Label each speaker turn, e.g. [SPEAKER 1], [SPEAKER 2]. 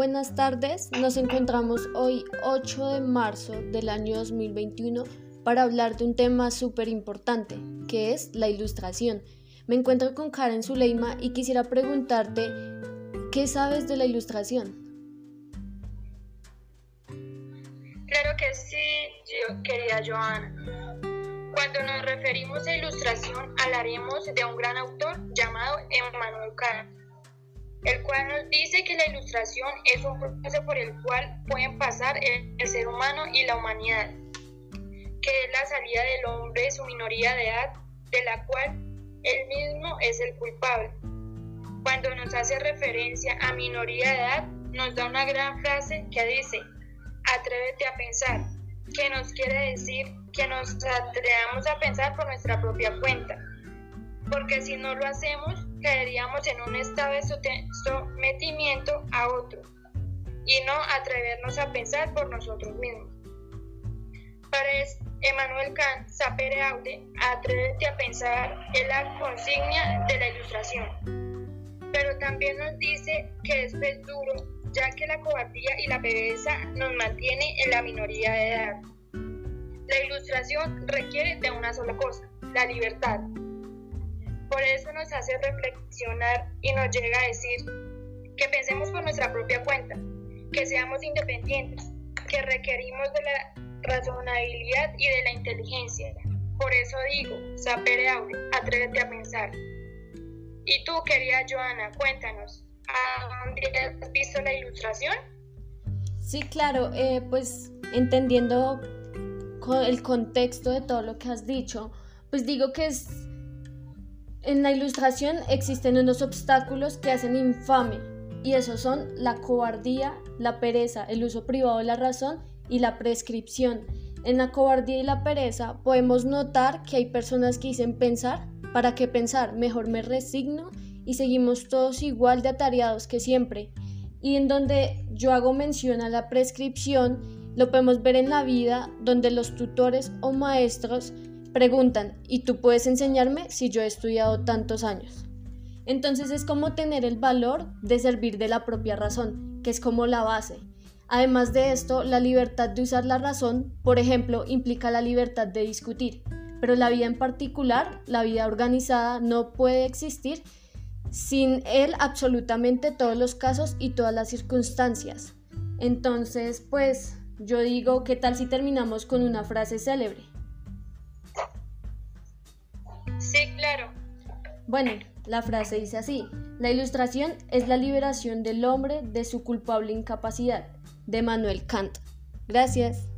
[SPEAKER 1] Buenas tardes, nos encontramos hoy 8 de marzo del año 2021 para hablar de un tema súper importante, que es la ilustración. Me encuentro con Karen Zuleima y quisiera preguntarte, ¿qué sabes de la ilustración?
[SPEAKER 2] Claro que sí, yo quería Joana. Cuando nos referimos a ilustración, hablaremos de un gran autor llamado Emmanuel Kant el cual nos dice que la ilustración es un proceso por el cual pueden pasar el, ser humano y la humanidad, que es la salida del hombre de su minoría de edad, de la cual él mismo es el culpable. Cuando nos hace referencia a minoría de edad, nos da una gran frase que dice, atrévete a pensar, que nos quiere decir que nos atrevamos a pensar por nuestra propia cuenta, porque si no lo hacemos, caeríamos en un estado de sometimiento a otro y no atrevernos a pensar por nosotros mismos. Para Emmanuel Kant, sapere aude, atrévete a pensar en la consigna de la ilustración. Pero también nos dice que es duro, ya que la cobardía y la pereza nos mantiene en la minoría de edad. La ilustración requiere de una sola cosa, la libertad. Por eso nos hace reflexionar y nos llega a decir que pensemos por nuestra propia cuenta, que seamos independientes, que requerimos de la razonabilidad y de la inteligencia. Por eso digo, sapere aude, atrévete a pensar. Y tú, querida Joana, cuéntanos, ¿a dónde has visto la ilustración?
[SPEAKER 1] Sí, claro, eh, pues entendiendo el contexto de todo lo que has dicho, pues digo que es en la ilustración existen unos obstáculos que hacen infame, y esos son la cobardía, la pereza, el uso privado de la razón y la prescripción. En la cobardía y la pereza podemos notar que hay personas que dicen pensar, ¿para qué pensar? Mejor me resigno y seguimos todos igual de atareados que siempre. Y en donde yo hago mención a la prescripción, lo podemos ver en la vida donde los tutores o maestros Preguntan, ¿y tú puedes enseñarme si yo he estudiado tantos años? Entonces es como tener el valor de servir de la propia razón, que es como la base. Además de esto, la libertad de usar la razón, por ejemplo, implica la libertad de discutir, pero la vida en particular, la vida organizada, no puede existir sin él absolutamente todos los casos y todas las circunstancias. Entonces, pues yo digo, ¿qué tal si terminamos con una frase célebre? Bueno, la frase dice así, la ilustración es la liberación del hombre de su culpable incapacidad, de Manuel Kant. Gracias.